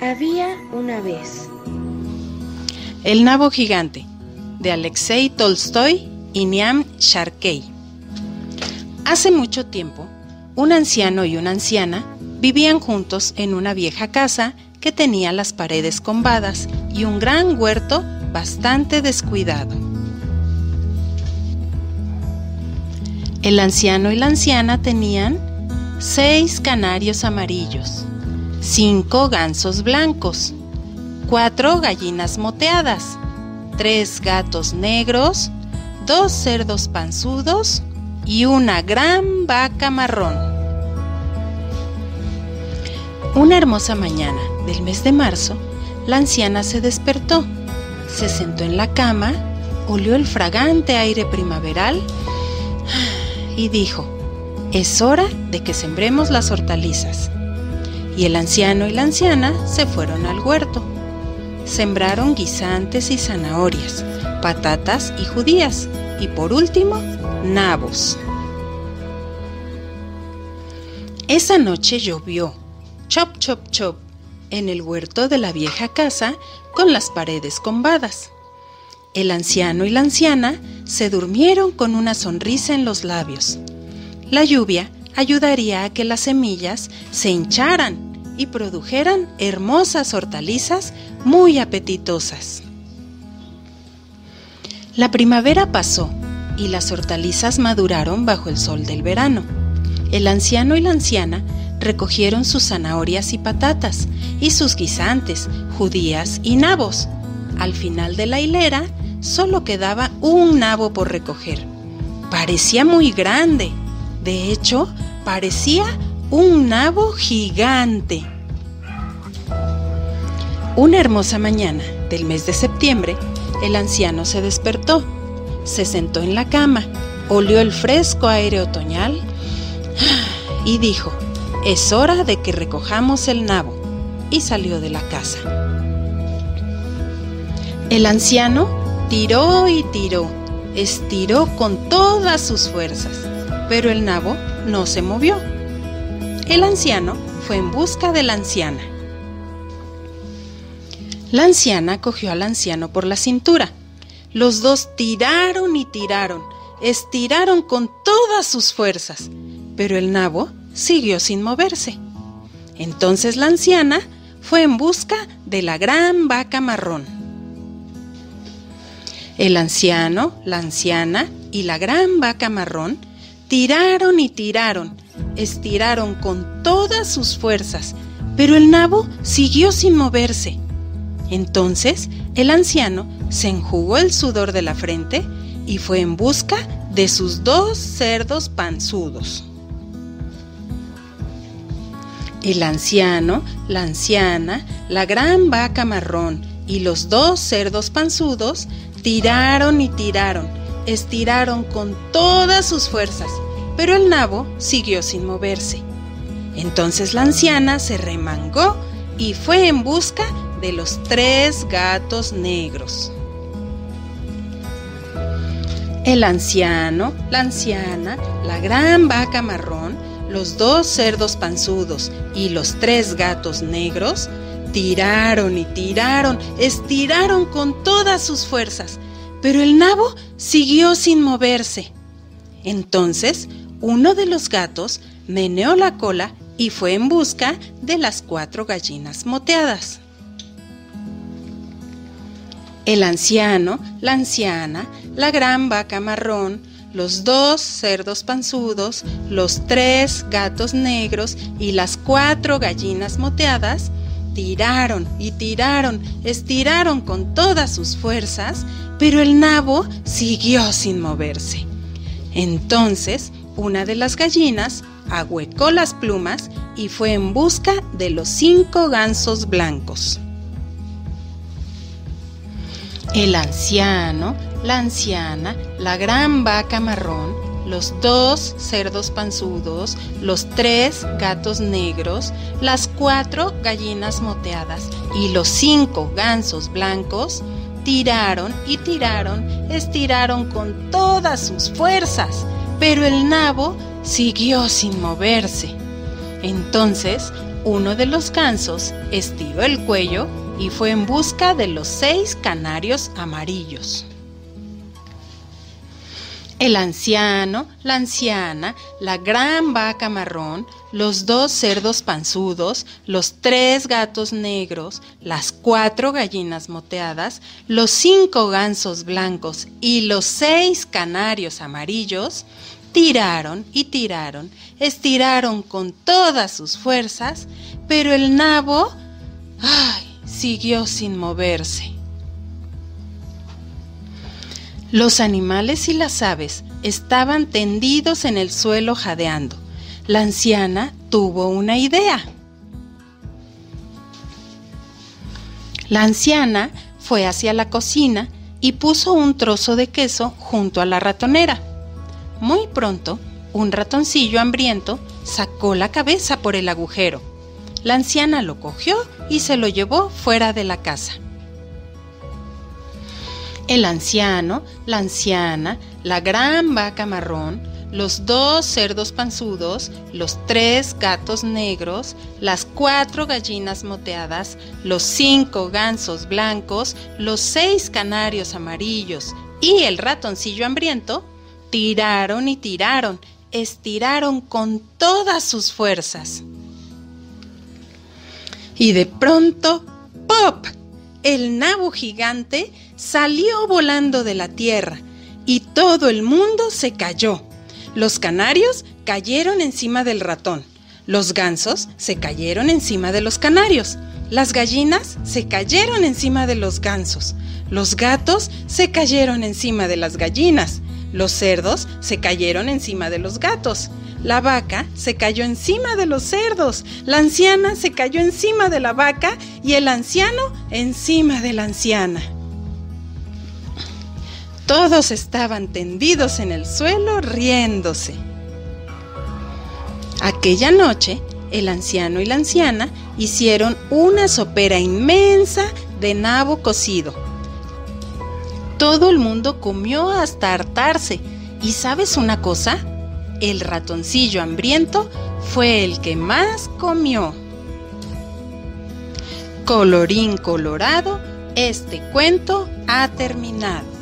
Había una vez. El nabo gigante, de Alexei Tolstoy y Niam Sharkey. Hace mucho tiempo, un anciano y una anciana vivían juntos en una vieja casa que tenía las paredes combadas y un gran huerto bastante descuidado. El anciano y la anciana tenían seis canarios amarillos, cinco gansos blancos, cuatro gallinas moteadas, tres gatos negros, dos cerdos panzudos y una gran vaca marrón. Una hermosa mañana del mes de marzo, la anciana se despertó, se sentó en la cama, olió el fragante aire primaveral y dijo, es hora de que sembremos las hortalizas. Y el anciano y la anciana se fueron al huerto. Sembraron guisantes y zanahorias, patatas y judías, y por último, nabos. Esa noche llovió, chop, chop, chop, en el huerto de la vieja casa con las paredes combadas. El anciano y la anciana se durmieron con una sonrisa en los labios. La lluvia ayudaría a que las semillas se hincharan y produjeran hermosas hortalizas muy apetitosas. La primavera pasó y las hortalizas maduraron bajo el sol del verano. El anciano y la anciana recogieron sus zanahorias y patatas y sus guisantes, judías y nabos. Al final de la hilera solo quedaba un nabo por recoger. Parecía muy grande de hecho, parecía un nabo gigante. Una hermosa mañana del mes de septiembre, el anciano se despertó, se sentó en la cama, olió el fresco aire otoñal y dijo, es hora de que recojamos el nabo, y salió de la casa. El anciano tiró y tiró, estiró con todas sus fuerzas pero el nabo no se movió. El anciano fue en busca de la anciana. La anciana cogió al anciano por la cintura. Los dos tiraron y tiraron, estiraron con todas sus fuerzas, pero el nabo siguió sin moverse. Entonces la anciana fue en busca de la gran vaca marrón. El anciano, la anciana y la gran vaca marrón Tiraron y tiraron, estiraron con todas sus fuerzas, pero el nabo siguió sin moverse. Entonces el anciano se enjugó el sudor de la frente y fue en busca de sus dos cerdos panzudos. El anciano, la anciana, la gran vaca marrón y los dos cerdos panzudos tiraron y tiraron, estiraron con todas sus fuerzas, pero el nabo siguió sin moverse. Entonces la anciana se remangó y fue en busca de los tres gatos negros. El anciano, la anciana, la gran vaca marrón, los dos cerdos panzudos y los tres gatos negros tiraron y tiraron, estiraron con todas sus fuerzas, pero el nabo siguió sin moverse. Entonces, uno de los gatos meneó la cola y fue en busca de las cuatro gallinas moteadas. El anciano, la anciana, la gran vaca marrón, los dos cerdos panzudos, los tres gatos negros y las cuatro gallinas moteadas tiraron y tiraron, estiraron con todas sus fuerzas pero el nabo siguió sin moverse. Entonces, una de las gallinas ahuecó las plumas y fue en busca de los cinco gansos blancos. El anciano, la anciana, la gran vaca marrón, los dos cerdos panzudos, los tres gatos negros, las cuatro gallinas moteadas y los cinco gansos blancos Tiraron y tiraron, estiraron con todas sus fuerzas, pero el nabo siguió sin moverse. Entonces, uno de los gansos estiró el cuello y fue en busca de los seis canarios amarillos. El anciano, la anciana, la gran vaca marrón, los dos cerdos panzudos, los tres gatos negros, las cuatro gallinas moteadas, los cinco gansos blancos y los seis canarios amarillos, tiraron y tiraron, estiraron con todas sus fuerzas, pero el nabo, ay, siguió sin moverse. Los animales y las aves estaban tendidos en el suelo jadeando. La anciana tuvo una idea. La anciana fue hacia la cocina y puso un trozo de queso junto a la ratonera. Muy pronto, un ratoncillo hambriento sacó la cabeza por el agujero. La anciana lo cogió y se lo llevó fuera de la casa. El anciano, la anciana, la gran vaca marrón, los dos cerdos panzudos, los tres gatos negros, las cuatro gallinas moteadas, los cinco gansos blancos, los seis canarios amarillos y el ratoncillo hambriento, tiraron y tiraron, estiraron con todas sus fuerzas. Y de pronto, ¡pop! El nabo gigante salió volando de la tierra y todo el mundo se cayó. Los canarios cayeron encima del ratón. Los gansos se cayeron encima de los canarios. Las gallinas se cayeron encima de los gansos. Los gatos se cayeron encima de las gallinas. Los cerdos se cayeron encima de los gatos. La vaca se cayó encima de los cerdos. La anciana se cayó encima de la vaca y el anciano encima de la anciana. Todos estaban tendidos en el suelo riéndose. Aquella noche, el anciano y la anciana hicieron una sopera inmensa de nabo cocido. Todo el mundo comió hasta hartarse. ¿Y sabes una cosa? El ratoncillo hambriento fue el que más comió. Colorín colorado, este cuento ha terminado.